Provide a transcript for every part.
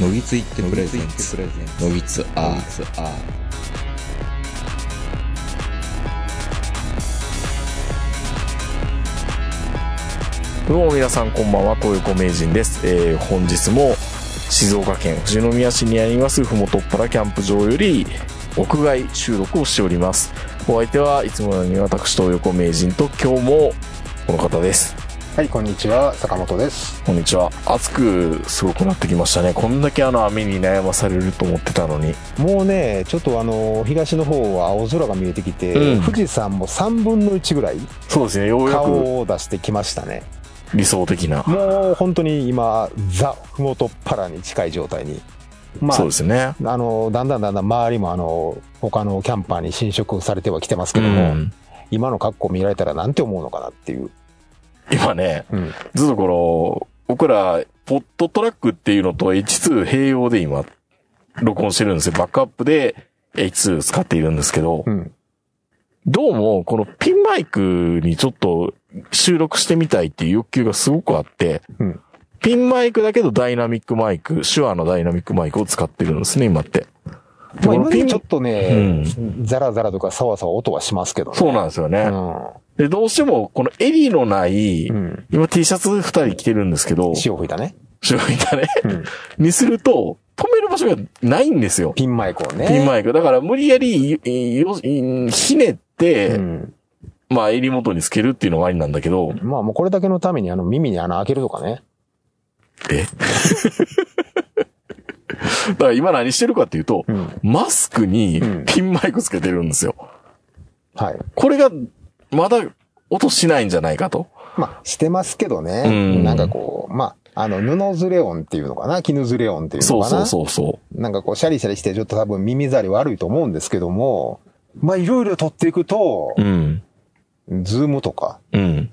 のぎついってプレゼンツのぎつアーどうも皆さんこんばんは、東横名人です。えー、本日も静岡県富士宮市にありますふもとっぱらキャンプ場より屋外収録をしております。お相手はいつものように私東横名人と今日もこの方です。はい、こんにちは、坂本です。こんにちは。暑くすごくなってきましたね。こんだけあの雨に悩まされると思ってたのに。もうね、ちょっとあの、東の方は青空が見えてきて、うん富士山も3分の1ぐらいそうですね、ようやく顔を出してきましたね。理想的な。もう本当に今、ザ・ふもとっぱらに近い状態に。まあそう、ですね。あの、だんだんだんだん周りもあの、他のキャンパーに侵食されてはきてますけうども、ん。今の格好見られたらなんて思うのかなっていう。今ね、うん。ずっとこの、僕ら、ポットトラックっていうのと H2 併用で今、録音してるんですよ。バックアップで H2 使っているんですけど、うん。どうも、このピンマイクにちょっと収録してみたいっていう欲求がすごくあって、うん。ピンマイクだけどダイナミックマイク、手話のダイナミックマイクを使ってるんですね、今って。でまあ、今でちょっとね、ザラザラとかサワサワ音はしますけどね。そうなんですよね。で、どうしても、この襟のない、うん。うん。今 T シャツ二人着てるんですけど、潮吹いたね。白いたね。うん。にすると、止める場所がないんですよ。ピンマイクをね。ピンマイク。だから無理やり、ひねって、うん。まあ襟元につけるっていうのはありなんだけど、まあもうこれだけのためにあの耳に穴開けるとかね。え？だから今何してるかっていうと、うん。マスクにうんピンマイクつけてるんですよ。はい。これが、まだ音しないんじゃないかと。まあしてますけどね。うんなんかこう、まあ、あの、布ずれ音っていうのかな？衣ずれ音っていうそうそうのかなそうそなんかこう、シャリシャリしてちょっと多分耳障り悪いと思うんですけども、まあいろいろ撮っていくとう。う、ん。ズームとか、うん。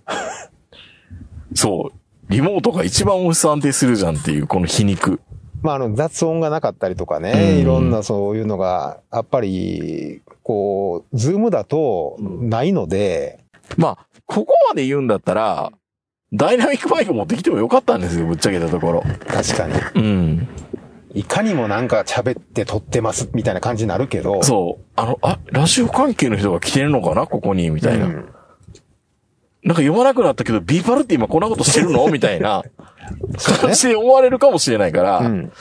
そう。リモートが一番音質安定するじゃんっていう、この皮肉。まああの雑音がなかったりとかうんね、いろんなそういうのが、やっぱり、こう、ズームだとないので、まあ、ここまで言うんだったら、ダイナミックマイク持ってきてもよかったんですよ、ぶっちゃけたところ。確かに。うん。いかにもなんか喋って撮ってますみたいな感じになるけど。そう。あの、あ、ラジオ関係の人が来てるのかなここに、みたいな。うんなんか読まなくなったけど、ビーパルって今こんなことしてるの？みたいなそうね感じで思われるかもしれないから、うん。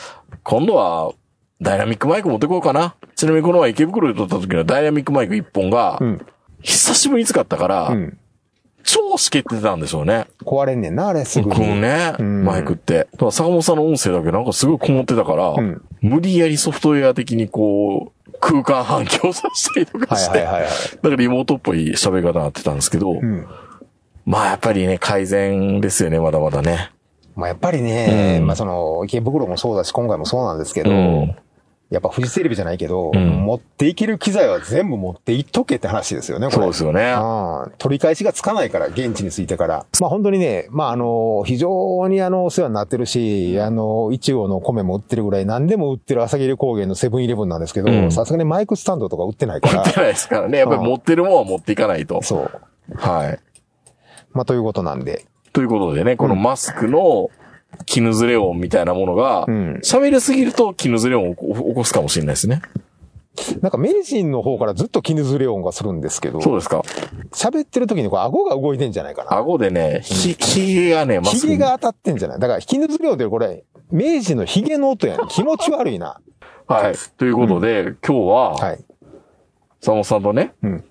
今度は、ダイナミックマイク持ってこうかな。ちなみにこの前池袋で撮った時のダイナミックマイク1本がう、ん。久しぶりに使ったから、うん。超しけってたんでしょうね。壊れんねんな、あれすぐこに。のね、うんマイクって。だから坂本さんの音声だけなんかすごいこもってたから、うん無理やりソフトウェア的にこう、空間反響させたりとかして。だからリモートっぽい喋り方になってたんですけど、うん。まあやっぱりね、改善ですよね、まだまだね。まあやっぱりね、うんまあその、池袋もそうだし、今回もそうなんですけど、うんやっぱフジテレビじゃないけど、うん持っていける機材は全部持っていっとけって話ですよね。そうですよね。うん取り返しがつかないから、現地に着いてから。まあ本当にね、まああの、非常にあの、お世話になってるし、あの、一応の米も売ってるぐらい、何でも売ってる朝霧高原のセブンイレブンなんですけど、うんさすがにマイクスタンドとか売ってないか持ってら。ないですからね。やっぱり持ってるもんは持っていかないと。そう。はい。まあということなんで。ということでね、このマスクの絹ずれ音みたいなものがうん、喋りすぎると絹ずれ音を起こすかもしれないですね。なんかメディシンの方からずっと絹ずれ音がするんですけど、そうですか。喋ってる時にこう顎が動いてんじゃないかな。顎でね、ひ、ひげがね、マスクにヒゲが当たってんじゃない？だから、絹ずれ音ってこれ、明治のヒゲの音やん。気持ち悪いな。はい。ということで、今日は、はい。坂本さんとね、うん。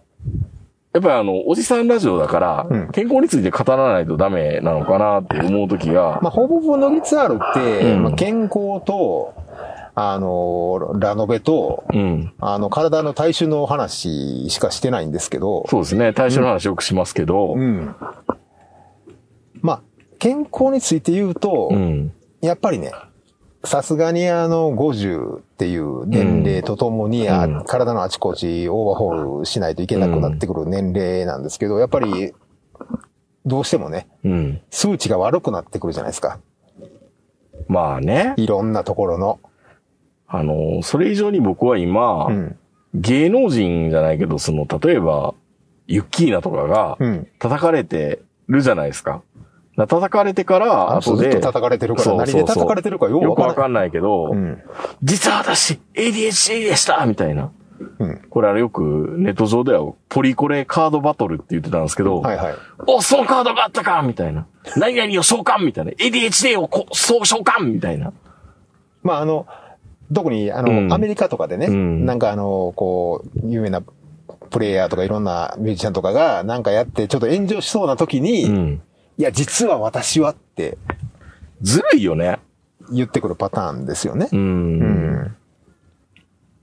やっぱりあの、おじさんラジオだから、うん健康について語らないとダメなのかなって思うときが、まあ、ほぼほぼノギツアールって、うんまあ、健康と、あの、ラノベと、うん。あの、体の体臭の話しかしてないんですけど、そうですね。対象の話よくしますけど、うん。まあ、健康について言うと、うん。やっぱりね、さすがにあの、50っていう年齢とともに、あうん体のあちこちオーバーホールしないといけなくなってくる年齢なんですけど、やっぱり、どうしてもね、うん。数値が悪くなってくるじゃないですか。まあね、いろんなところの。あの、それ以上に僕は今、うん。芸能人じゃないけど、その、例えば、ユッキーナとかがうん。叩かれてるじゃないですか。な叩かれてから、後で、ずっと叩かれてるから、何で叩かれてるかよ。くわかんないけど、うん。実は私、ADHD でしたみたいな。うん。これよくネット上ではポリコレカードバトルって言ってたんですけど、はいはい。お、そのカードがあったかみたいな。何々を召喚みたいな。ADHD をこそう召喚みたいな。まあ、あの、特に、あの、うんアメリカとかでね、うんなんかあの、こう、有名なプレイヤーとかいろんなミュージシャンとかが、なんかやって、ちょっと炎上しそうな時に、うん。いや、実は私はってずるいよね。言ってくるパターンですよねう。。うんん。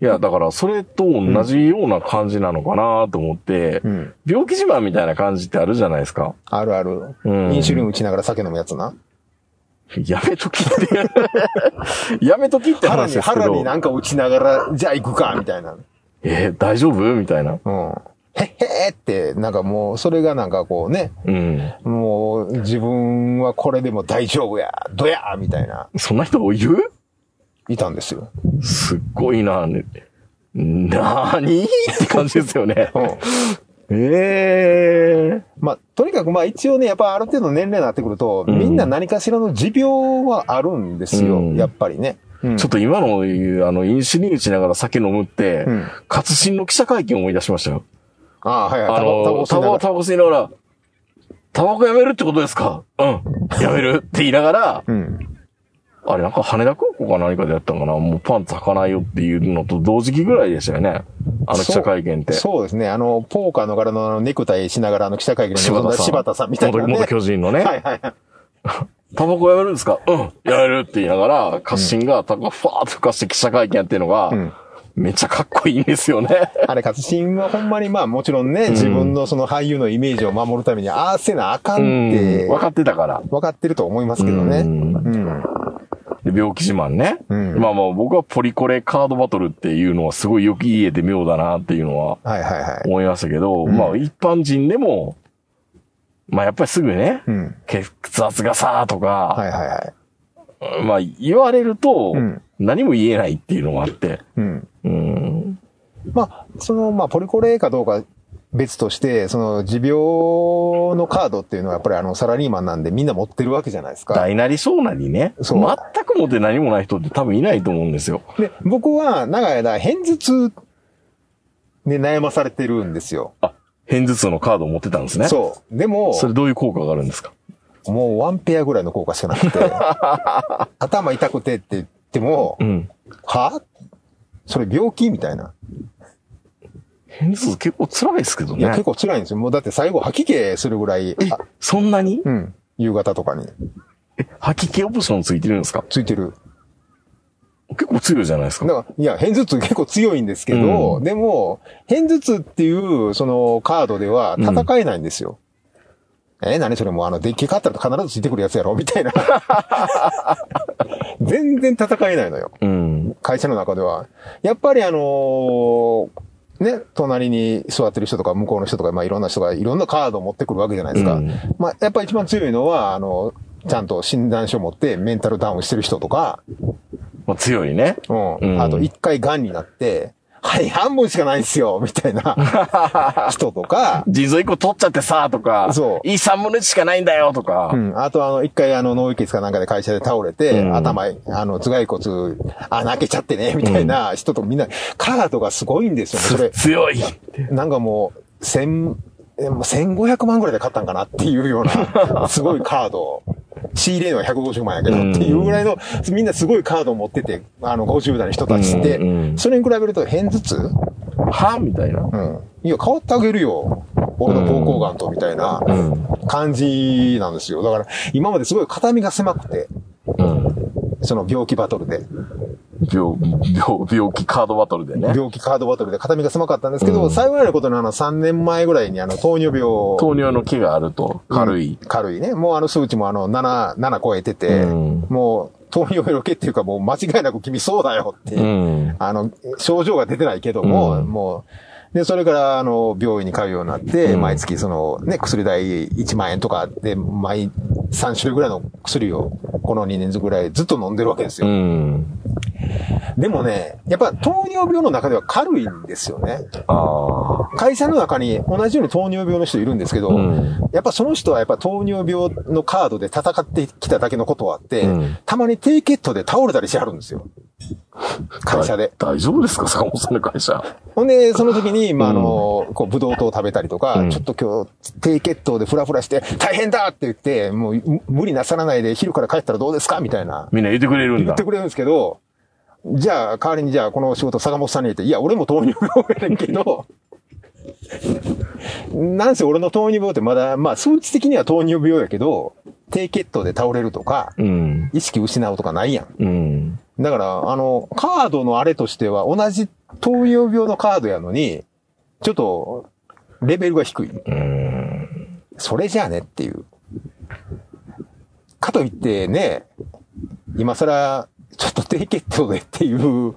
いや、だからそれと同じような感じなのかなと思って、うん。病気自慢みたいな感じってあるじゃないですか。あるある。うんインシュリン打ちながら酒飲むやつな。やめときって。やめときって腹に、話ですけど。腹になんか打ちながら、じゃあ行くか、みたいな。えー大丈夫？みたいな。うん。へっへーって、なんかもう、それがなんかこうね、うん。もう、自分はこれでも大丈夫や、どやみたいな、そんな人いる？いたんですよ。すっごいな、ね、なーにって感じですよね。うん。ええまあ、とにかくまあ一応ね、やっぱある程度の年齢になってくると、うんみんな何かしらの持病はあるんですよ、うんやっぱりね。うんちょっと今の言う、あの、インシュリン打ちながら酒飲むって、うん活心の記者会見を思い出しましたよ。ああ、はいはい。あの、タバコ、タバコ吸いながら、タバコやめるってことですか？うん。やめるって言いながら、うん。あれなんか羽田空港か何かでやったのかな？もうパンツ履かないよっていうのと同時期ぐらいでしたよね。あの記者会見って。そうですね。あの、ポーカーの柄のネクタイしながらあの記者会見に臨んだ柴田さんみたいな、ね。元元巨人のね。はいはいはい。タバコやめるんですか？うん。やめるって言いながら、カッシンがタバコファーって吹かして記者会見やってるのが、うんめっちゃかっこいいんですよね。あれ、勝新はほんまにまあもちろんね、自分のその俳優のイメージを守るために、ああせなあかんって、分かってたから。分かってると思いますけどね。ううんん。で病気自慢ね。うんまあまあ僕はポリコレカードバトルっていうのはすごいよく言えて妙だなっていうのははいはいはい。思いましたけど、んまあ一般人でも、まあやっぱりすぐね、うん。血圧がさーとか、はいはいはい。まあ言われるとうん、何も言えないっていうのがあって、うん。うん。まあ、その、まあ、ポリコレかどうか別として、その、持病のカードっていうのはやっぱりあの、サラリーマンなんでみんな持ってるわけじゃないですか。大なり小なりね、そう全く持って何もない人って多分いないと思うんですよ。で、僕は長い間、偏頭痛に悩まされてるんですよ。あ、偏頭痛のカードを持ってたんですね。そう。でも、それどういう効果があるんですか？もうワンペアぐらいの効果しかなくて、頭痛くてって言っても、うん。は？それ病気みたいな。偏頭痛結構辛いですけどいや、ね結。構辛いんですよ。もうだって最後吐き気するぐらい、あそんなに？うん。夕方とかに。え、吐き気オプションついてるんですか？ついてる。結構強いじゃないですか。だから、いや、偏頭痛結構強いんですけど、うんでも、偏頭痛っていう、そのカードでは戦えないんですよ。え、何それもうあの、デッキ買ったら必ずついてくるやつやろみたいな。全然戦えないのよ。うん。会社の中では。やっぱりあのーね、隣に座ってる人とか向こうの人とか、まあいろんな人がいろんなカードを持ってくるわけじゃないですか。うんまあやっぱり一番強いのは、あの、ちゃんと診断書を持ってメンタルダウンしてる人とか、まあ、強いね。うん。うんあと一回癌になって、はい、半分しかないんですよ、みたいな 人とか、腎臓一個取っちゃってさ、とか、そういい3分の1しかないんだよ、とか。うん。あとあの、一回あの、脳溢血かなんかで会社で倒れて、うん頭、あの、頭蓋骨、穴開けちゃってね、みたいな人とみんな、カードがすごいんですよね、それ。強い。なんかもう、千、えもう1500万ぐらいで買ったんかなっていうような、すごいカード。仕入れのは150万やけどっていうぐらいの、みんなすごいカードを持ってて、あの、50代の人たちって、それに比べると偏頭痛？はみたいな。うん。いや、変わってあげるよ。俺の膀胱がんと、みたいなうん。感じなんですよ。だから、今まですごい肩身が狭くて、うん。その病気バトルで。病、病、病気カードバトルでね。病気カードバトルで肩身が狭かったんですけど、うん幸いなことにあの3年前ぐらいにあの糖尿病。糖尿の気があると、軽い。うん軽いね。もうあの数値もあの7、7超えてて、うんもう糖尿病系っていうかもう間違いなく君そうだよって、うん。あの、症状が出てないけども、うんもう、で、それから、あの、病院に通うようになって、うん毎月その、ね、薬代1万円とかで、毎、3種類ぐらいの薬を、この2年ぐらいずっと飲んでるわけですうよ。ん。でもね、やっぱ糖尿病の中では軽いんですよね。会社の中に同じように糖尿病の人いるんですけど、うんやっぱその人はやっぱ糖尿病のカードで戦ってきただけのことはあって、うんたまに低血糖で倒れたりしはるんですよ。会社で。大丈夫ですか坂本さんの会社。ほんで、その時に、まあ、あの、こう、ブドウ糖を食べたりとか、うんちょっと今日、低血糖でフラフラして、大変だって言って、もう、む無理なさらないで、昼から帰ったらどうですかみたいな、みんな言ってくれるんだ言って。くれるんですけど、じゃあ、代わりにじゃあ、この仕事、坂本さんに言って、いや、俺も糖尿病やねんけど、なんせ俺の糖尿病ってまだ、まあ、数値的には糖尿病やけど、低血糖で倒れるとか、うん。意識失うとかないやん。うん。だから、あの、カードのあれとしては、同じ糖尿病のカードやのに、ちょっと、レベルが低い。うん。それじゃあねっていう。かといってね、今更、ちょっと低血糖でっていう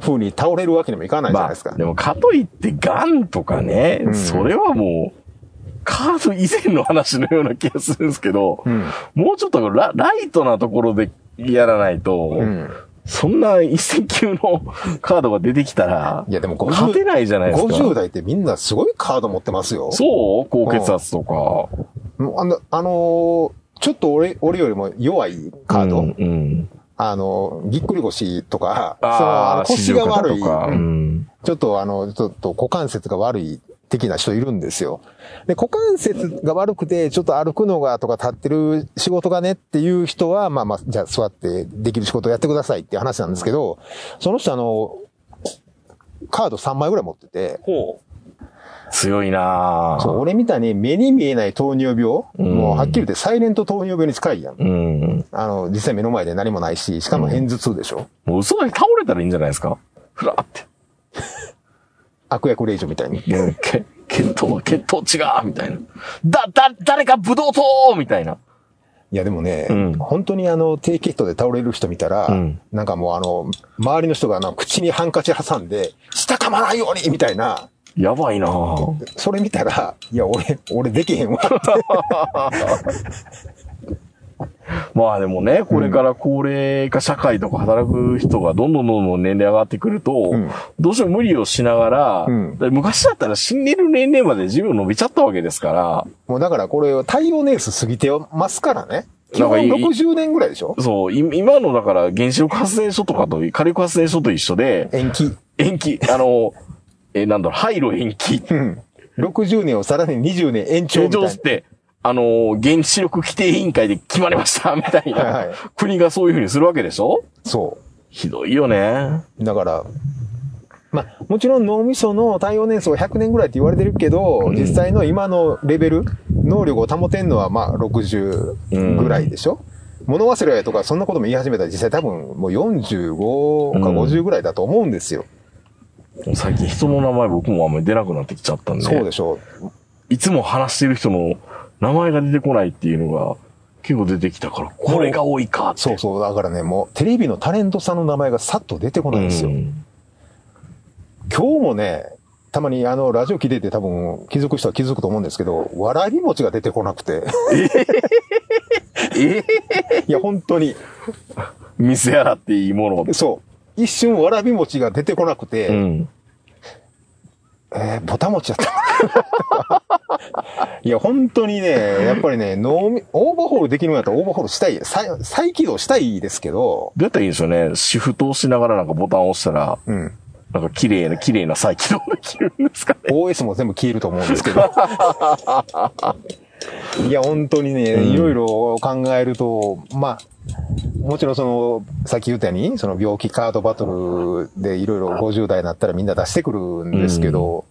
風に倒れるわけにもいかないじゃないですか。でもかといって、ガンとかね、うんそれはもう、カード以前の話のような気がするんですけど、うん。もうちょっとラライトなところでやらないと、うん。そんな一石級のカードが出てきたら、いやでも勝てないじゃないですか。50代ってみんなすごいカード持ってますよ。そう？高血圧とか。あの、あのーちょっと俺、俺よりも弱いカード、うん。うんあの、ぎっくり腰とか、そのあの腰が悪い。ううんん。ちょっとあの、ちょっと股関節が悪い的な人いるんですよ。で、股関節が悪くて、ちょっと歩くのがとか立ってる仕事がねっていう人は、まあまあ、じゃあ座ってできる仕事をやってくださいっていう話なんですけど、その人あの、カード3枚ぐらい持ってて、ほう。強いなぁそう、俺みたいに目に見えない糖尿病、うんもうはっきり言ってサイレント糖尿病に近いやん。うん。あの、実際目の前で何もないし、しかも片頭痛でしょ、もう嘘だけ倒れたらいいんじゃないですか？ふらって。悪役令嬢みたいに。血糖、血糖違うみたいな。だ、だ、誰かブドウ糖みたいな。いやでもね、うん本当にあの、低血糖で倒れる人見たら、うんなんかもうあの、周りの人があの、口にハンカチ挟んで、舌噛まないようにみたいな、やばいな。ぁそれ見たら、いや、俺、俺できへんわ。って。まあでもね、これから高齢化社会とか働く人がどんどんどんどん年齢上がってくると、うん。どうしても無理をしながら、うん。で昔だったら死んでる年齢まで寿命伸びちゃったわけですから、もうだからこれ、太陽年数過ぎてますからね。基本なんかいい。60年ぐらいでしょ。そう、い今のだから原子力発電所とかと、火力発電所と一緒で、延期。延期、あの、えーなんだろう、廃炉延期。うん。60年をさらに20年延長延みたいな。長って、あのー、原子力規定委員会で決まりました、みたいな。はいはい国がそういうふうにするわけでしょ？そひどいよね。う。だから、まあ、もちろん脳みその太陽年数は100年ぐらいって言われてるけど、ん実際の今のレベル、能力を保てんのはまあ60ぐらいでしょ、物忘れとかそんなことも言い始めたら実際多分もう45か50ぐらいだと思うんですよ。最近人の名前僕もあんまり出なくなってきちゃったんで。そうでしょいつも話してる人の名前が出てこないっていうのが結構出てきたから、これが多いかって。そうそう。だからね、もうテレビのタレントさんの名前がさっと出てこないんですよ。うん今日もね、たまにあの、ラジオ聞いてて多分気づく人は気づくと思うんですけど、わらび餅が出てこなくて。え？いや、本当に。店やらっていいもの。そう。一瞬わらび餅が出てこなくて、うん。えー、ぼた餅やった。いや、本当にね、やっぱりね、脳み、オーバーホールできるんやったらオーバーホールしたい、再再起動したいですけど、どうやったらいいんでしょうね？シフトをしながらなんかボタンを押したら、うん。なんか綺麗な、綺麗な再起動できるんですかね？OS も全部消えると思うんですけど。いや、本当にね、うんいろいろ考えると、まあ、もちろんその、さっき言ったように、その病気カードバトルでいろいろ50代になったらみんな出してくるんですけど、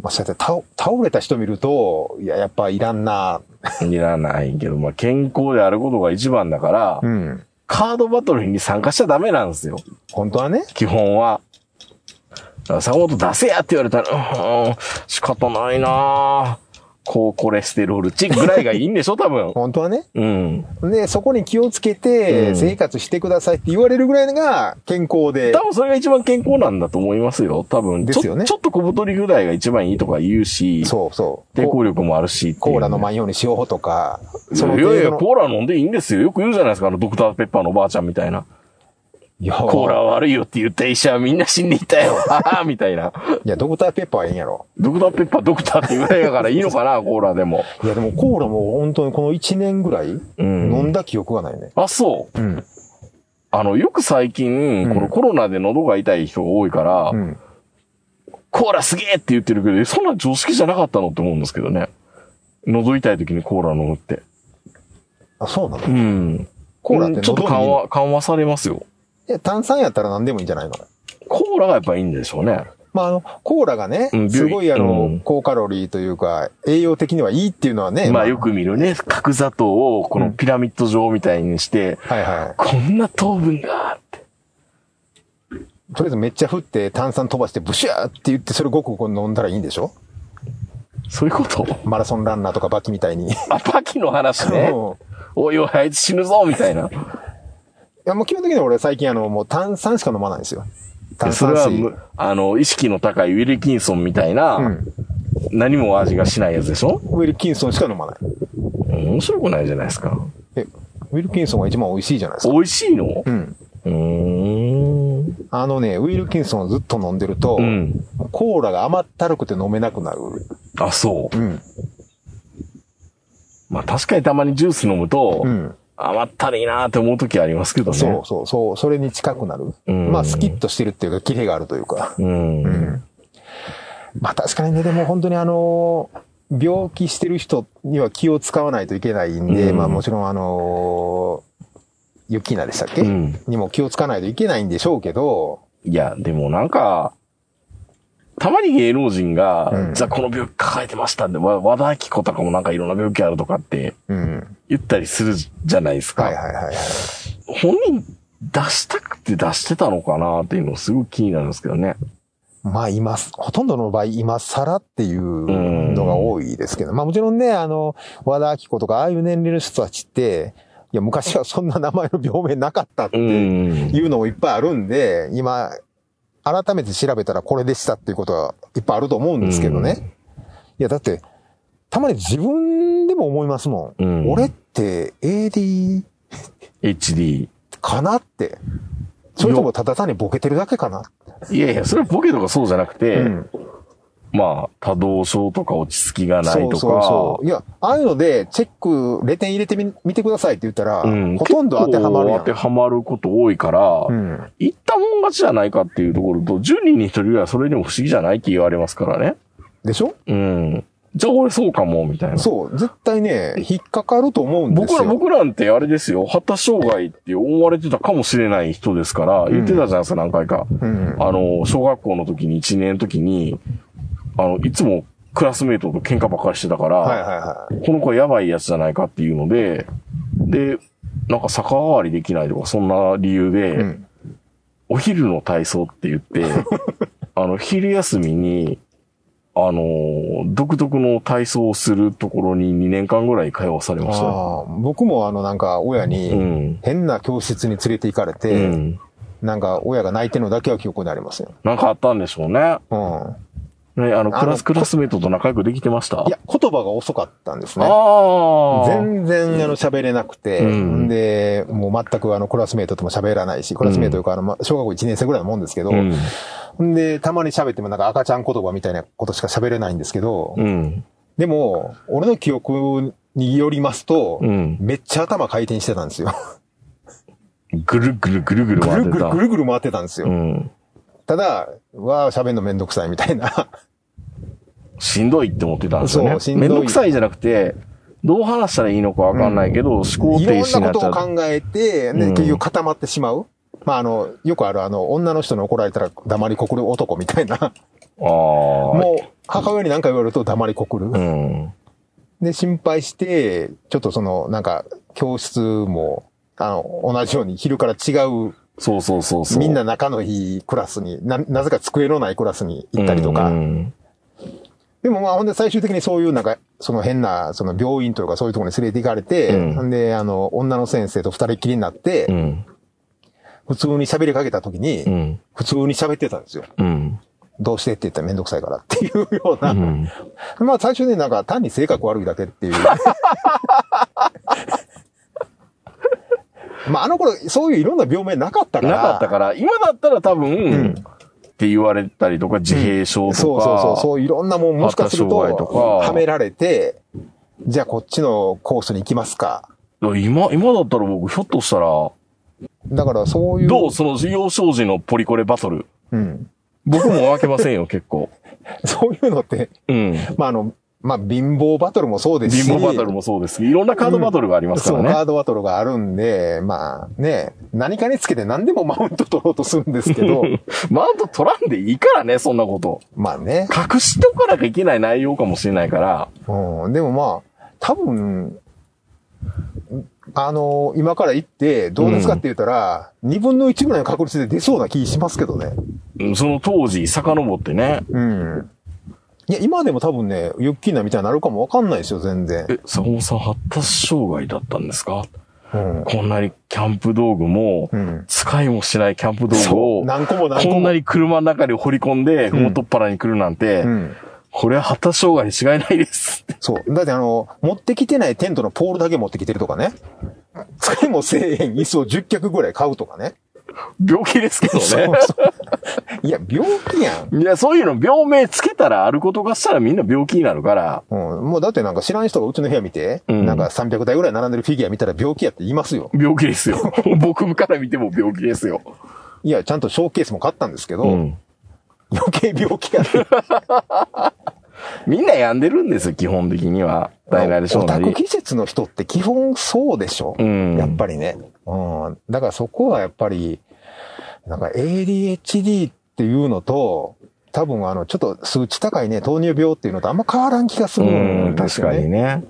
まあそうやって倒倒れた人見ると、いや、やっぱいらんな。いらないけど、まあ健康であることが一番だから、うん。カードバトルに参加しちゃダメなんですよ。本当はね。基本は。坂本出せやって言われたら、うん、仕方ないなぁ高コレステロール値ぐらいがいいんでしょ多分。本当はね。うん。で、そこに気をつけうてん生活してくださいって言われるぐらいのが健康で多。分それが一番健康なんだと思いますよ。多分。ですよねちょっと小太りぐらいが一番いいとか言うし、そうそう。抵抗力もあるしコーラ飲まんようにしようとか、いやいやいや、のコーラ飲んでいいんですよ。よく言うじゃないですか。あの、ドクターペッパーのおばあちゃんみたいな。いやコーラは悪いよって言った医者はみんな死んでいったよ。みたいな。いや、ドクターペッパーはいいんやろ。ドクターペッパードクターって言われやからいいのかな、コーラでも。いや、でもコーラも本当にこの1年ぐらい、うん飲んだ記憶がないね。あ、そう。うん。あの、よく最近、うんこのコロナで喉が痛い人が多いから、うん。コーラすげえって言ってるけど、そんな常識じゃなかったのって思うんですけどね。喉痛い時にコーラ飲むって。あ、そうなの？うん。コーラってうんちょっと緩和、緩和されますよ。いや、炭酸やったら何でもいいんじゃないの？コーラがやっぱいいんでしょうね。まあ、あの、コーラがねうん、すごいあの、うん高カロリーというか、栄養的にはいいっていうのはね。まあよく見るね、角砂糖をこのピラミッド状みたいにして、はいはこんな糖分がって。い。とりあえずめっちゃ振って炭酸飛ばしてブシャーって言ってそれごくごく飲んだらいいんでしょ？そういうこと？マラソンランナーとかバキみたいに。あ、パキの話ね。うんおいおい、あいつ死ぬぞみたいな。いや、もう基本的には俺最近あの、もう炭酸しか飲まないんですよ。炭それは酸水。む、あの、意識の高いウィルキンソンみたいな、うん。何も味がしないやつでしょ？ウィルキンソンしか飲まない。面白くないじゃないですか。え、ウィルキンソンが一番美味しいじゃないですか。美味しいの？うん。うーん。あのね、ウィルキンソンをずっと飲んでると、うん。コーラが甘ったるくて飲めなくなる。あ、そう。うん。まあ確かにたまにジュース飲むと、うん。甘ったりいなーって思う時ありますけどね。そうそうそう、それに近くなる。うんまあ、スキッとしてるっていうか、キレがあるというか。うん。うん。まあ確かにね、でも本当にあの病気してる人には気を使わないといけないんで、うんまあもちろんあのユッキーナでしたっけ、うんにも気を使わないといけないんでしょうけど、いや、でもなんか、たまに芸能人が、うんじゃあこの病気抱えてましたんで、わ和田アキ子とかもなんかいろんな病気あるとかってうん。言ったりするじゃないですか。はいはいはいはい。本人出したくて出してたのかなっていうのすごく気になるんですけどね。まあ今、ほとんどの場合今更っていうのが多いですけど、まあもちろんね、あの、和田明子とかああいう年齢の人たちって、いや昔はそんな名前の病名なかったってうん。いうのもいっぱいあるんで、今、改めて調べたらこれでしたっていうことはいっぱいあると思うんですけどね。いや、だって、たまに自分でも思いますもん。うん俺って AD HD。かなって。それともただ単にボケてるだけかないやいや、それはボケとかそうじゃなくて、うん。まあ、多動症とか落ち着きがないとか、そうそうそう。いや、ああいうので、チェック、レ点入れてみ、見てくださいって言ったら、うんほとんど当てはまる当てはまること多いから、うん。言ったもん勝ちじゃないかっていうところと、10人に1人ぐらいはそれでも不思議じゃないって言われますからね。でしょ？うん。じゃあ俺そうかも、みたいな。そう。絶対ね、引っかかると思うんですよ。僕ら、僕なんてあれですよ、発達障害って思われてたかもしれない人ですから、言ってたじゃないですか、何回か。うん。あの、小学校の時に、1年の時に、あの、いつもクラスメイトと喧嘩ばっかりしてたから、はいはいはい。この子やばいやつじゃないかっていうので、で、なんか逆上がりできないとか、そんな理由で、うん。お昼の体操って言って、あの、昼休みに、あのー独特の体操をするところに2年間ぐらい通わされました僕もあのなんか親うにん。変な教室に連れて行かれうて、ん。なんか親が泣いてるのだけは記憶にありますよ。なんかあったんでしょうね。うん。ね、あの、クラス、クラスメイトと仲良くできてました？いや、言葉が遅かったんですね。ああ。全然あの喋れなくて、うんで、もう全くあのクラスメイトとも喋らないし、クラスメイトというかあの、ま小学校1年生ぐらいのもんですけど、うん。んで、たまに喋ってもなんか赤ちゃん言葉みたいなことしか喋れないんですけど、うん。でも、俺の記憶によりますと、うん。めっちゃ頭回転してたんですよ。ぐるぐるぐるぐるぐるぐる回ってた。ぐるぐる回ってたんですよ。うん。ただ、わあ、喋るのめんどくさいみたいな。しんどいって思ってたんですよねそう。めんどくさいじゃなくて、どう話したらいいのかわかんないけど、思考停いろんな止になっちゃう。ことを考えて、ね、うん結局固まってしまう。まあ、あの、よくあるあの、女の人に怒られたら黙りこくる男みたいな。ああ。もう、母親に何か言われると黙りこくる。うん。で、心配して、ちょっとその、なんか、教室も、あの、同じように昼から違う、そうそうそうそう。みんな仲のいいクラスに、な、なぜか机のないクラスに行ったりとか。うんでもまあほんで最終的にそういうなんか、その変な、その病院というかそういうところに連れて行かれて、うんで、あの、女の先生と二人っきりになって、うん。普通に喋りかけた時に、うん。普通に喋ってたんですよ。うん。どうしてって言ったらめんどくさいからっていうような。うん。まあ最初になんか単に性格悪いだけっていう。まあ、あの頃、そういういろんな病名なかったから。なかったから、今だったら多分、んって言われたりとか、自閉症とか、そうそうそう、そういろんなもん、もしかすると、はめられて、じゃあこっちのコースに行きますか。今、今だったら僕、ひょっとしたら、だからそういう。どうその幼少時のポリコレバトル。うん。僕も負けませんよ、結構。そういうのって、うん。まあ、あの、まあ、貧乏バトルもそうですし。貧乏バトルもそうですいろんなカードバトルがありますかそう、らね。カードバトルがあるんで、まあね、何かにつけて何でもマウント取ろうとするんですけど、マウント取らんでいいからね、そんなこと。まあね。隠しておかなきゃいけない内容かもしれないから。うん、でもまあ、多分、あの今から言って、どうですかって言ったら、二分の一ぐらいの確率で出そうな気しますけどね。うんその当時、遡ってね。うん。いや、今でも多分ね、ユッキーナみたいになるかもわかんないですよ、全然。え、坂本さん発達障害だったんですか？うん。こんなにキャンプ道具も、うん。使いもしないキャンプ道具。を、何個も何個も。こんなに車の中に掘り込んで、ふもとっぱらに来るなんて、うん。これは発達障害に違いないです。そう。だってあの、持ってきてないテントのポールだけ持ってきてるとかね。使いもせえへん椅子を10脚ぐらい買うとかね。病気ですけどそうね。そう。いや、病気やん。いや、そういうの病名つけたらあることがしたらみんな病気になるから。うん。もうだってなんか知らん人がうちの部屋見て、うんなんか300台ぐらい並んでるフィギュア見たら病気やって言いますよ。病気ですよ。僕から見ても病気ですよ。いや、ちゃんとショーケースも買ったんですけど、うん。余計病気や。みんな病んでるんですよ、基本的には。大なり小オタなり。ク季節の人って基本そうでしょ。うん。やっぱりね。うん。だからそこはやっぱり、なんか ADHD っていうのと、多分あの、ちょっと数値高いね、糖尿病っていうのとあんま変わらん気がするうん。確かにね。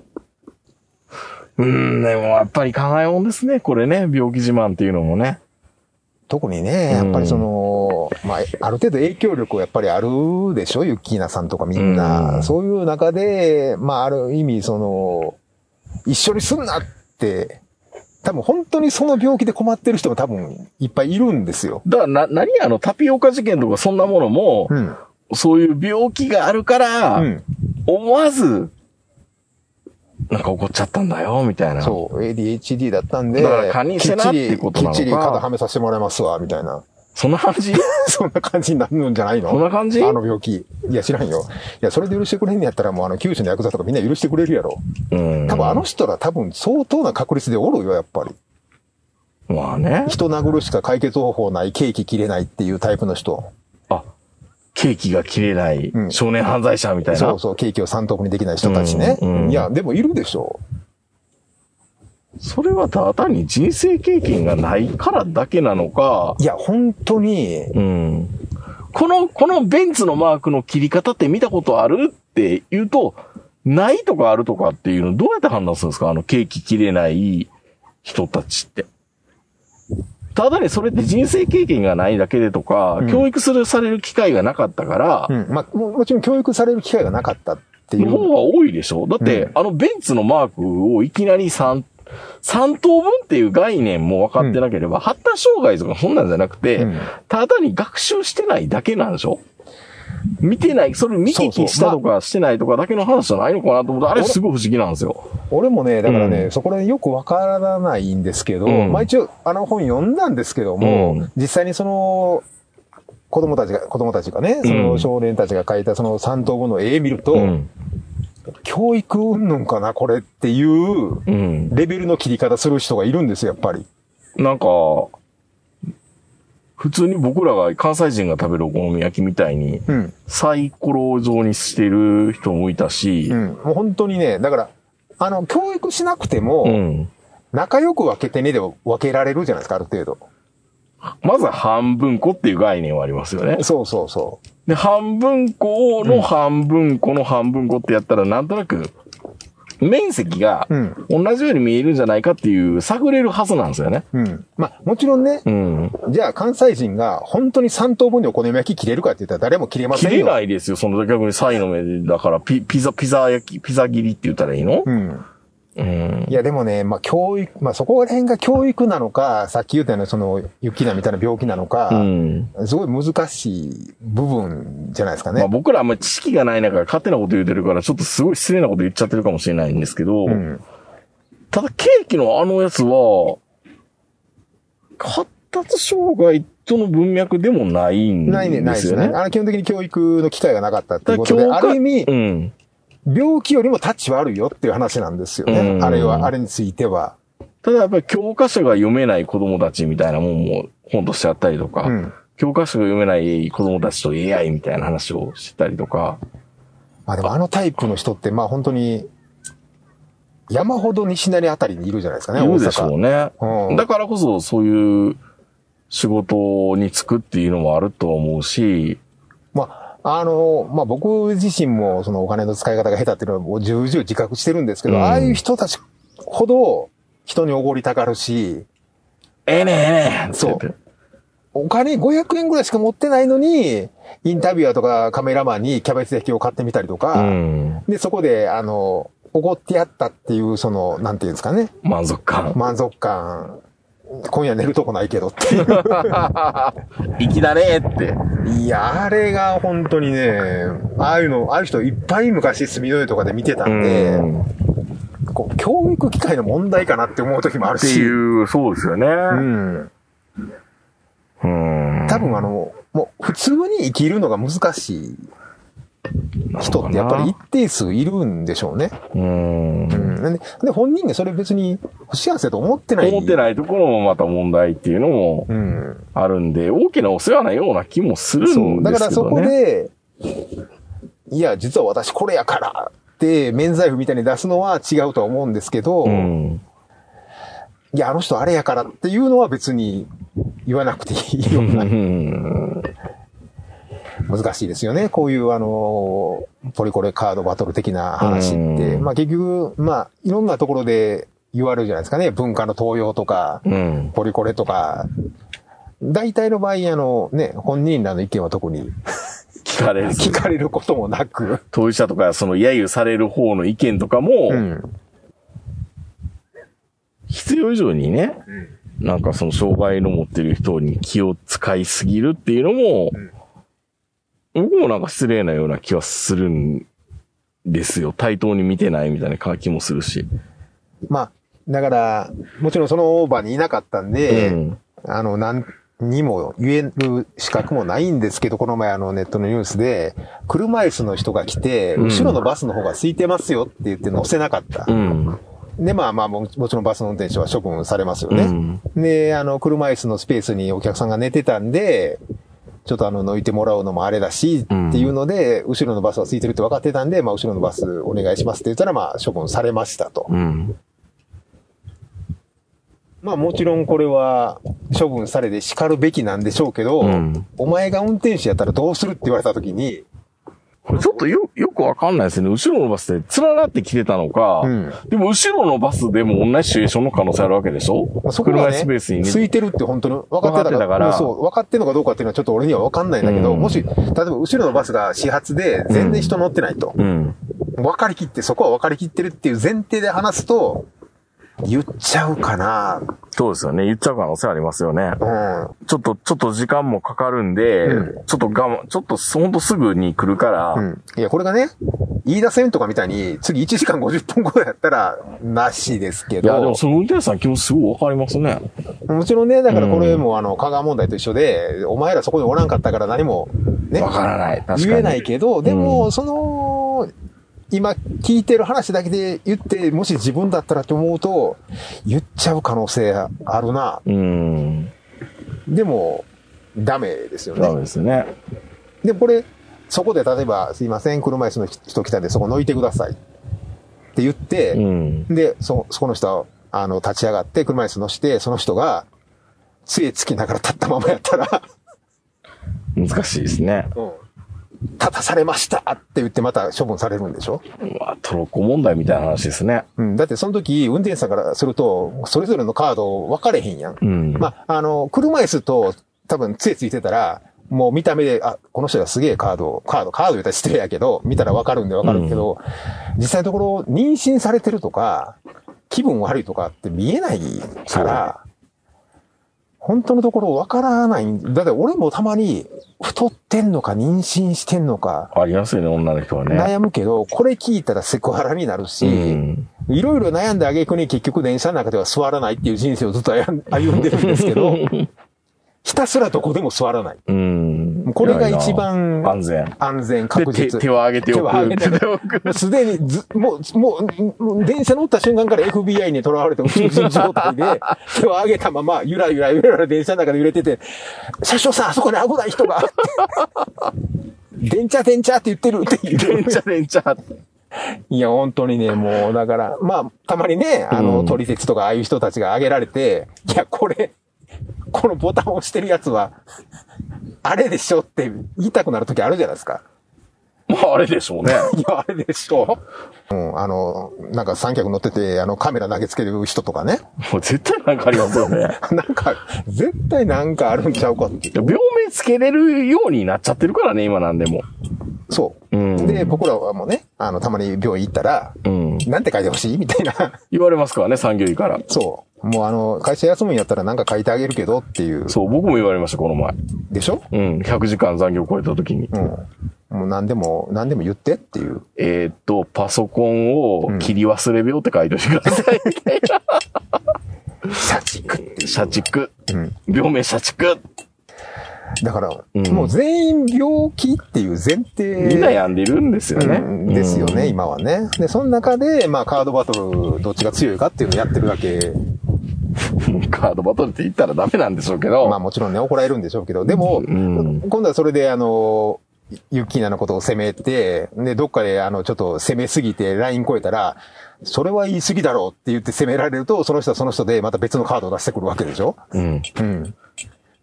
うん、でもやっぱり考えもんですね、これね、病気自慢っていうのもね。特にね、やっぱりその、まあ、ある程度影響力はやっぱりあるでしょ？ユッキーナさんとかみんな。うんそういう中で、まあ、ある意味その、一緒にすんなって、多分本当にその病気で困ってる人も多分いっぱいいるんですよ。だからな、何あの、タピオカ事件とかそんなものも、うん。そういう病気があるから、うん。思わず、なんか怒っちゃったんだよ、みたいな。そう、ADHD だったんで、だから堪忍してなってことなのかきっちり肩はめさせてもらいますわ、みたいな。そんな感じ？そんな感じになるんじゃないの？そんな感じ？あの病気。いや、知らんよ。いや、それで許してくれんねやったらもうあの、九州のヤクザとかみんな許してくれるやろ。うん。多分あの人ら多分相当な確率でおるよ、やっぱり。まあね。人殴るしか解決方法ない、ケーキ切れないっていうタイプの人。あ、ケーキが切れないうん少年犯罪者みたいな。そうそう、ケーキを三等分にできない人たちね。うんうんいや、でもいるでしょ。それはただ単に人生経験がないからだけなのか、いや、本当に、うん。この、このベンツのマークの切り方って見たことあるって言うと、ないとかあるとかっていうのどうやって判断するんですか？あのケーキ切れない人たちって。ただね、それって人生経験がないだけでとか、うん教育する、される機会がなかったから、うん。まあ、ももちろん教育される機会がなかったっていう。の方が多いでしょ？だって、うんあのベンツのマークをいきなり3、三等分っていう概念も分かってなければ、発達障害とかそんなんじゃなくて、うんただ単に学習してないだけなんでしょ？見てない、それ見聞きしたとかしてないとかだけの話じゃないのかなと思って、あれすごい不思議なんですよ。俺もね、だからね、うんそこら辺よくわからないんですけど、うんまあ一応、あの本読んだんですけども、うん実際にその、子供たちが、子供たちがね、その少年たちが描いたその三等分の絵見ると、うん。教育云々かな、これっていううん。レベルの切り方する人がいるんですよ、やっぱり。なんか、普通に僕らが関西人が食べるお好み焼きみたいに、うん。サイコロ状にしてる人もいたしう、ん。もう本当にね、だから、あの、教育しなくても、うん。仲良く分けてねで分けられるじゃないですか、ある程度。まず半分個っていう概念はありますよね。そうそうそで、半分個の半分個の半分個ってやったら、なんとなく、面積が。同じように見えるんじゃないかっていう探れるはずなんですよね。うん。まあ、もちろんね、うん。じゃあ関西人が本当に3等分でお好み焼き切れるかって言ったら誰も切れませ切れんよ。ないですよ。その逆にサイの目だから、ピ、ピザ、ピザ焼き、ピザ切りって言ったらいいの？うん。うん。いや、でもね、まあ、教育、まあ、そこら辺が教育なのか、さっき言ったような、その、雪菜みたいな病気なのか、うん。すごい難しい部分じゃないですかまあね。僕らあんまり知識がない中、勝手なこと言ってるから、ちょっとすごい失礼なこと言っちゃってるかもしれないんですけど、うん。ただケーキのあのやつは、発達障害との文脈でもないんですよね。ないね、ないですね。あの、基本的に教育の機会がなかったっていうことで、ある意味、うん。病気よりもタッチ悪いよっていう話なんですよね。うんあれは、あれについては。ただやっぱり教科書が読めない子供たちみたいなもんも本としてあったりとか、うん。教科書が読めない子供たちと AI みたいな話をしたりとか、まあでもあのタイプの人って、まあ本当に、山ほど西成あたりにいるじゃないですかね、いるでしょうね。うんだからこそそういう仕事に就くっていうのもあるとは思うし、まあ、あの、まあ僕自身もそのお金の使い方が下手っていうのはもう重々自覚してるんですけど、うんああいう人たちほど人におごりたがるし、ええねええねえそうお金500円ぐらいしか持ってないのに、インタビュアーとかカメラマンにキャベツ焼きを買ってみたりとか、うん。で、そこで、あの、おごってやったっていう、その、なんていうんですかね、満足感。満足感、今夜寝るとこないけどっていう。粋だねって。いや、あれが本当にね、ああいうの、ああいう人いっぱい昔住の湯とかで見てたんで、うんこう教育機会の問題かなって思う時もあるってし、いう、そうですよね。うん。うん。多分あの、もう普通に生きるのが難しい人ってやっぱり一定数いるんでしょうね。うん。うん。で、で本人がそれ別に不幸せと思ってない。思ってないところもまた問題っていうのもうん。あるんで、大きなお世話なような気もするんですけどね。そう。だからそこで、いや、実は私これやからって、免罪符みたいに出すのは違うとは思うんですけど、うん。いや、あの人あれやからっていうのは別に言わなくていいような、難しいですよね。こういうあの、ポリコレカードバトル的な話って。うんまあ結局、まあいろんなところで言われるじゃないですかね。文化の盗用とか、うん。ポリコレとか。大体の場合、あのね、本人らの意見は特に 聞かれる。聞かれることもなく、当事者とか、その揶揄される方の意見とかも、うん。必要以上にね、なんかその障害の持ってる人に気を使いすぎるっていうのも、僕もなんか失礼なような気はするんですよ。対等に見てないみたいな気もするし。まあ、だから、もちろんその場にいなかったんで、うんあの、何にも言える資格もないんですけど、この前あのネットのニュースで、車椅子の人が来て、うん後ろのバスの方が空いてますよって言って乗せなかった。うん。で、まあまあも、もちろんバスの運転手は処分されますよね。うんで、あの、車椅子のスペースにお客さんが寝てたんで、ちょっとあの、抜いてもらうのもあれだし、うんっていうので、後ろのバスは空いてるって分かってたんで、まあ、後ろのバスお願いしますって言ったら、まあ、処分されましたと。うん。まあもちろんこれは処分されて叱るべきなんでしょうけど、うんお前が運転手やったらどうするって言われた時に、これちょっとくわかんないですね。後ろのバスで連なってきてたのか、うん。でも後ろのバスでも同じシチュエーションの可能性あるわけでしょ？そこがスペースにね。空いてるって本当に分かってた分からうんそう、分かってんのかどうかっていうのはちょっと俺には分かんないんだけど、うん。もし、例えば後ろのバスが始発で全然人乗ってないと、うん。分かりきって、そこは分かりきってるっていう前提で話すと、言っちゃうかな。そうですよね。言っちゃう可能性ありますよね。うん。ちょっと、ちょっと時間もかかるんで、うちょっと我慢、ちょっとほんとすぐに来るから、うん。いや、これがね、言い出せんとかみたいに、次1時間50分後やったら、なしですけど。いや、でもその運転手さん気持ちすごいわかりますね。もちろんね、だからこれもあの、香川問題と一緒で、お前らそこにおらんかったから何も、ねわ、からない。確かに。言えないけど、でうも、んその、今聞いてる話だけで言って、もし自分だったらって思うと、言っちゃう可能性あるな。うん。でも、ダメですよダメね。ですね。で、これ、そこで例えば、すいません、車椅子の人来たんでそこ抜いてください。って言って、うん。で、そ、そこの人は、あの、立ち上がって、車椅子乗して、その人が、杖つきながら立ったままやったら、難しいですね。うん。立たされましたって言ってまた処分されるんでしょ？うわ、トロッコ問題みたいな話ですね。うん。だってその時、運転手さんからすると、それぞれのカード分かれへんやん。うん。まあ、あの、車椅子と多分杖ついてたら、もう見た目で、あ、この人がすげえカード、カード、カード言ったら失礼やけど、見たら分かるんで分かるけど、実際のところ、妊娠されてるとか、気分悪いとかって見えないから、本当のところ分からないんだって俺もたまに、太ってんのか妊娠してんのか、ありますよね、女の人はね。悩むけど、これ聞いたらセクハラになるし、うん。いろいろ悩んであげくに結局電車の中では座らないっていう人生をずっと歩ん歩んでるんですけど、ひたすらどこでも座らない。うん。これが一番安全。安全で確実。手手を上げておく。手を すでにず、もう、もうもう、電車乗った瞬間から FBI に囚われて宇宙人状態で、手を上げたまま、ゆらゆらゆらゆら電車の中で揺れてて、車掌さん、あそこに危ない人が。電車電車って言ってるって言電って車電車。いや、本当にね、もう、だから、まあ、たまにね、あの、うん撮り鉄とかああいう人たちが挙げられて、いや、これ、このボタンを押してるやつは、あれでしょって言いたくなる時あるじゃないですか。まあ、あれでしょうね。いや、あれでしょうん、あの、なんか三脚乗ってて、あの、カメラ投げつける人とかね。もう絶対なんかありますよね。なんか、絶対なんかあるんちゃうかって。病名つけれるようになっちゃってるからね、今なんでも。そう。うんで、僕らはもうね、あの、たまに病院行ったら、うん。なんて書いてほしい？みたいな。言われますからね、産業医から。そう。もうあの、会社休むんやったらなんか書いてあげるけどっていう。そう、僕も言われました、この前。でしょ？うん。100時間残業超えた時に。うん。もう何でも、何でも言ってっていう。えーっと、パソコンを切り忘れ病って書いておいてください、みたいな。社畜。社畜。うん。病名社畜。だから、うんもう全員病気っていう前提。みんな病んでるんですよね。うんですよね、今はね。で、その中で、まあ、カードバトル、どっちが強いかっていうのをやってるだけ。うん。カードバトルって言ったらダメなんでしょうけど。まあ、もちろんね、怒られるんでしょうけど、でも、ん今度はそれで、あの、ユッキーナのことを責めて、で、どっかで、あの、ちょっと責めすぎて、ライン超えたら、それは言い過ぎだろうって言って責められると、その人はその人でまた別のカードを出してくるわけでしょうん。うん。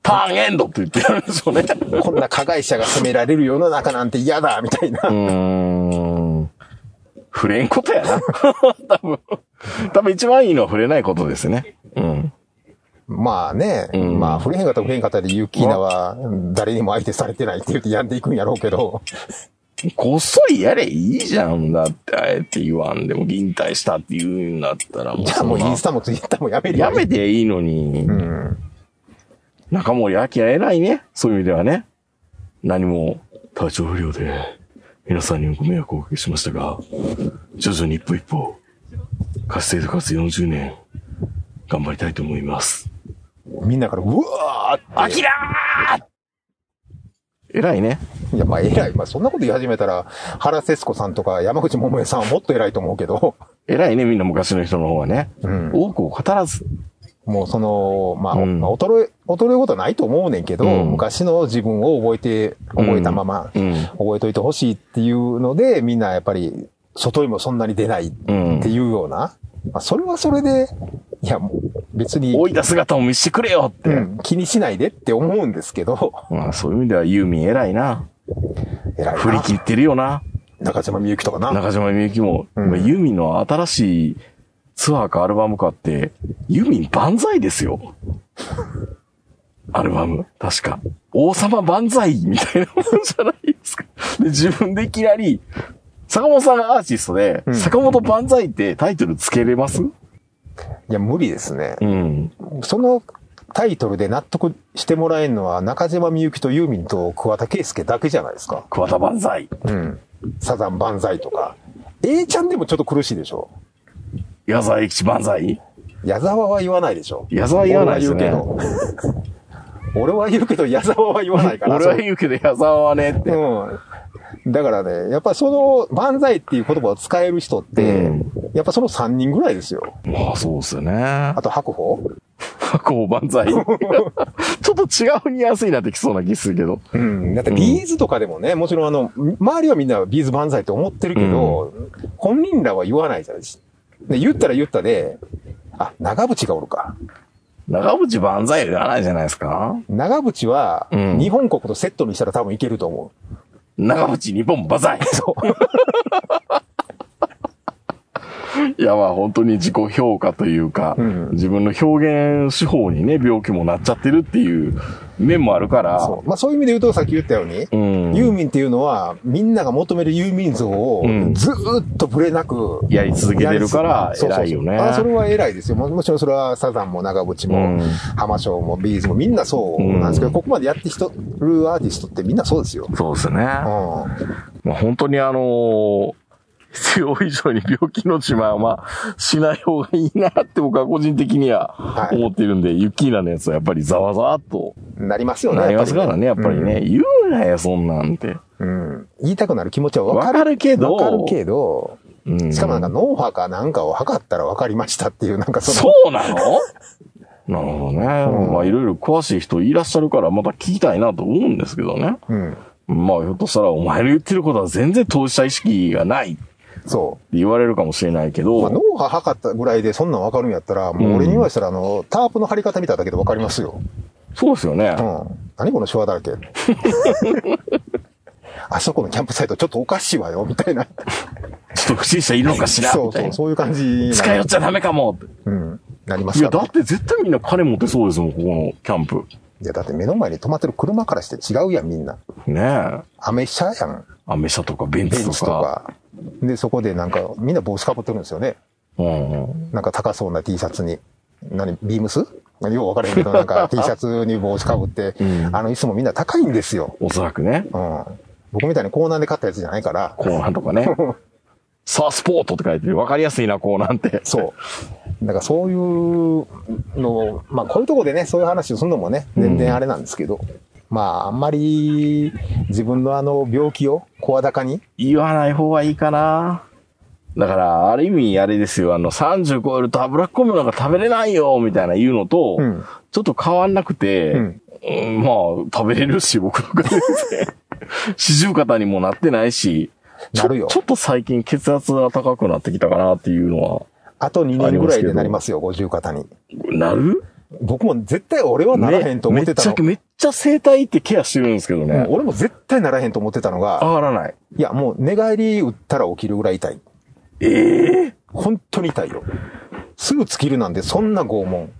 ターンエンドって言ってるんでしょうね。こんな加害者が責められる世の中なんて嫌だみたいな。うーん。触れんことやな。多分。多分一番いいのは触れないことですね。うん。まあね、うんまあ、触れへんかったら触れへんかったで、ユッキーナは誰にも相手されてないって言ってやんでいくんやろうけど、こっそりやれいいじゃん。だって、あえて言わんでも、引退したって言うんだったら、もうじゃあもうインスタもツイッターもやめるやめていいのに。うん。中森明偉いね。そういう意味ではね。何も体調不良で皆さんにご迷惑をおかけしましたが、徐々に一歩一歩、活性化活40年、頑張りたいと思います。みんなから、うわー。アキラー偉いね。いや、まあ偉い。まあそんなこと言い始めたら、原節子さんとか山口百恵さんはもっと偉いと思うけど、偉いね、みんな昔の人の方はね。うん。多くを語らず。もうその、まあ、うんまあ衰え、衰えることはないと思うねんけど、うん昔の自分を覚えて、覚えたまま、うん。覚えといてほしいっていうので、みんなやっぱり、外にもそんなに出ないっうんて。いうような、まあそれはそれで、いや、もう別に、老いた姿を見せてくれよって。うん、気にしないでって思うんですけど、まあそういう意味ではユーミン偉いな。偉いな振り切ってるよな。中島みゆきとかな。中島みゆきも、ユーミンの新しいツアーかアルバムかって、ユーミン万歳ですよ。アルバム。確か。王様万歳みたいなもんじゃないですか。で、自分でいきなり、坂本さんがアーティストで、うん坂本万歳ってタイトルつけれます？いや、無理ですね。うん。そのタイトルで納得してもらえるのは中島みゆきとユーミンと桑田佳祐だけじゃないですか。桑田万歳。うん。サザン万歳とか。A ちゃんでもちょっと苦しいでしょ。矢沢永吉万歳矢沢は言わないでしょ。矢沢言わないですね。俺は言うけど。俺は言うけど矢沢は言わないから。俺は言うけど矢沢はねって。うん。だからね、やっぱその、万歳っていう言葉を使える人って、うんやっぱその3人ぐらいですよ。まあそうですよね。あと白鵬こう万歳。ちょっと違うニュアンスになってきそうな気するけど。うん。だって B'zとかでもね、もちろんあの、周りはみんな B'z万歳って思ってるけど、本人らは言わないじゃないですか。で、言ったら言ったで、あ、長渕がおるか。長渕万歳ではないじゃないですか長渕は、うん日本国とセットにしたら多分いけると思長渕日本万歳う。そう。いやまあ本当に自己評価というか、うん自分の表現手法にね、病気もなっちゃってるっていう面もあるから、そう。まあそういう意味で言うと、さっき言ったように、うん。ユーミンっていうのは、みんなが求めるユーミン像をうんずーっとブレなく、やり続けてるからそうそうそう偉いよね。あそれは偉いですよ。ももちろんそれはサザンも長渕も、うん浜翔もビーズもみんなそうなんですけど、うんここまでやってきてるアーティストってみんなそうですよ。そうですね。うん。まあ、本当にあのー必要以上に病気の自慢はしない方がいいなって僕は個人的にははい思ってるんで、ユッキーナのやつはやっぱりざわざわっとなりますよね。なりますからね、やっぱりうんね。言うなよ、そんなんて。うん。言いたくなる気持ちはわかる。わかるけど、わかるけど、うんしかもなんか脳波かなんかを測ったら分かりましたっていう、なんかそその、うなの？なるほどね。うんまあいろいろ詳しい人いらっしゃるからまた聞きたいなと思うんですけどね。うん。まあひょっとしたらお前の言ってることは全然当事者意識がないってそ言われるかもしれないけう。まあ、ど、脳波測ったぐらいでそんなん分かるんやったら、もう俺に言わしたら、あの、タープの貼り方見ただけで分かりますよ。そうですよねう。ん。何この手話だらけ。あそこのキャンプサイトちょっとおかしいわよ、みたいな。ちょっと不審者いるのかしらそうそう。そういう感じ近寄っちゃダメかもうん。なりますいや、からだって絶対みんな金持ってそうですもん、ここのキャンプ。いや、だって目の前に止まってる車からして違うやん、みんな。ねえ。アメ車やん。アメ車とかベンベンツとツとか。か。で、そこでなんか、みんな帽子かぶってるんですよね。うんうん。なんか高そうな T シャツに。何ビームス？よう分からへんけど、なんか T シャツに帽子かぶって、うんあの、いつもみんな高いんですよ。おそらくね。うん。僕みたいにコーナーで買ったやつじゃないから。コーナーとかね。さあ、スポートって書いてる。わかりやすいな、コーナーって。そう。だからそういうのを、まあこういうとこでね、そういう話をするのもね、全然あれなんですけど、まああんまり自分のあの病気を声高に、言わない方がいいかな。だから、ある意味あれですよ、あの、30超えると脂っこいものが食べれないよ、みたいな言うのと、うん。ちょっと変わんなくて、うん。うんまあ、食べれるし、僕の中で。四十肩にもなってないし、ちょなるよ。ちょっと最近血圧が高くなってきたかなっていうのは、あと2年ぐらいでなりますよ、50肩に。なる？僕も絶対俺はならへんと思ってたの。めっちゃ、めっちゃ整体ってケアしてるんですけどね。うん俺も絶対ならへんと思ってたのが、上がらない。いや、もう寝返り打ったら起きるぐらい痛い。ええ本当に痛いよ。すぐ尽きるなんで、そんな拷問。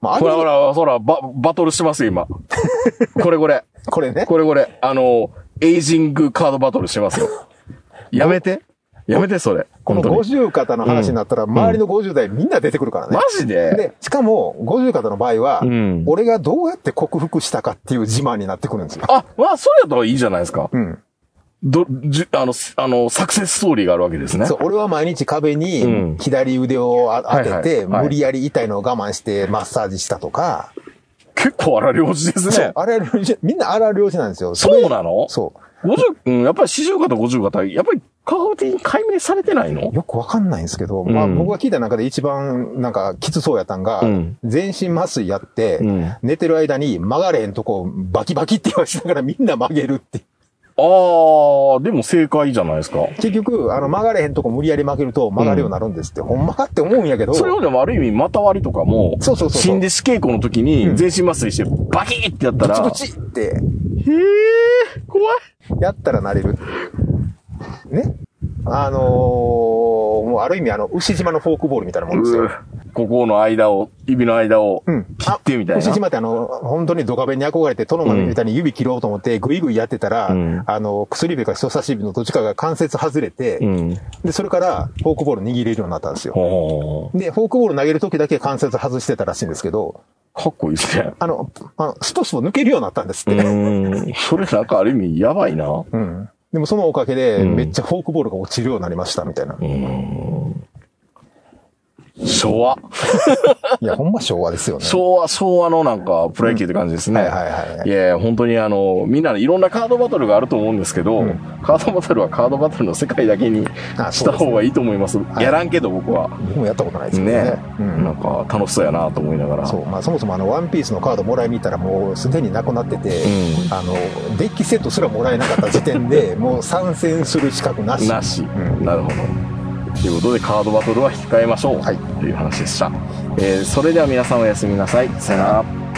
まあ、あほらほれ、ら、ほら、バ、バトルしてますよ、今。これこれ。これね。これこれ。あの、エイジングカードバトルしてますよ。やめて。やめて、それ。この本当に50肩の話になったら、周りの50代みんな出てくるからね。マジで？で、しかも、50肩の場合は、うん俺がどうやって克服したかっていう自慢になってくるんですよ。あ、まあ、それだったらいいじゃないですか。うん。ど、じゅ、あの、すあの、サクセスストーリーがあるわけですね。そう、俺は毎日壁うんに左腕をあ当てて、無理やり痛いのを我慢してマッサージしたとか、結構荒療治ですね。。そうあれ領事、みんな荒領事なんですよ。そうなの？そう。50、うん、やっぱり四十肩、五十肩、やっぱり科学的に解明されてないの？よくわかんないんですけど、まあうん僕が聞いた中で一番なんかきつそうやったん。が、うん全身麻酔やって、うん。寝てる間に曲がれへんとこバキバキって言わしながらみんな曲げるって。あー、でも正解じゃないですか。結局、あの曲がれへんとこ無理やり曲げると曲がるようになるんですって、ほんまかって思うんやけど、それをでもある意味、股割りとかも、そうそうそうそう。新弟子稽古の時に全身麻酔してバキーってやったら、ブチブチって。へー、怖い。やったらなれる。ね？あのー、もうある意味あの、牛島のフォークボールみたいなもんですよ。ここの間を、指の間をうん。切ってみたいな。牛島ってあの、本当にドカベンに憧れて、トノマみたいに指切ろうと思って、グイグイやってたら、うんあの、薬指か人差し指のどっちかが関節外れて、うん。で、それから、フォークボール握れるようになったんですよ。で、フォークボール投げるときだけ関節外してたらしいんですけど、かっこいいですね。あの、あのストスト抜けるようになったんですって。うーん。それなんかある意味やばいな。ううん。でもそのおかげで、うんめっちゃフォークボールが落ちるようになりました、みたいな。ーん。昭和。いや、ほんま昭和ですよね。昭和、昭和のなんか、プロ野球って感じですね。はいはいはいはいいや本当にあの、みんなでいろんなカードバトルがあると思うんですけど、うんカードバトルはカードバトルの世界だけにした方がいいと思います。いやらんけど僕は。僕もやったことないですけどね。ね、うんなんか楽しそうやなと思いながら。そう。まあそもそもあの、ワンピースのカードもらいに行ったらもうすでになくなってて、んあの、デッキセットすらもらえなかった時点で、もう参戦する資格なし。なし。んなるほど。ということで、カードバトルは控えましょう。はいという話でした。えーそれでは皆さんおやすみなさい。さよなら。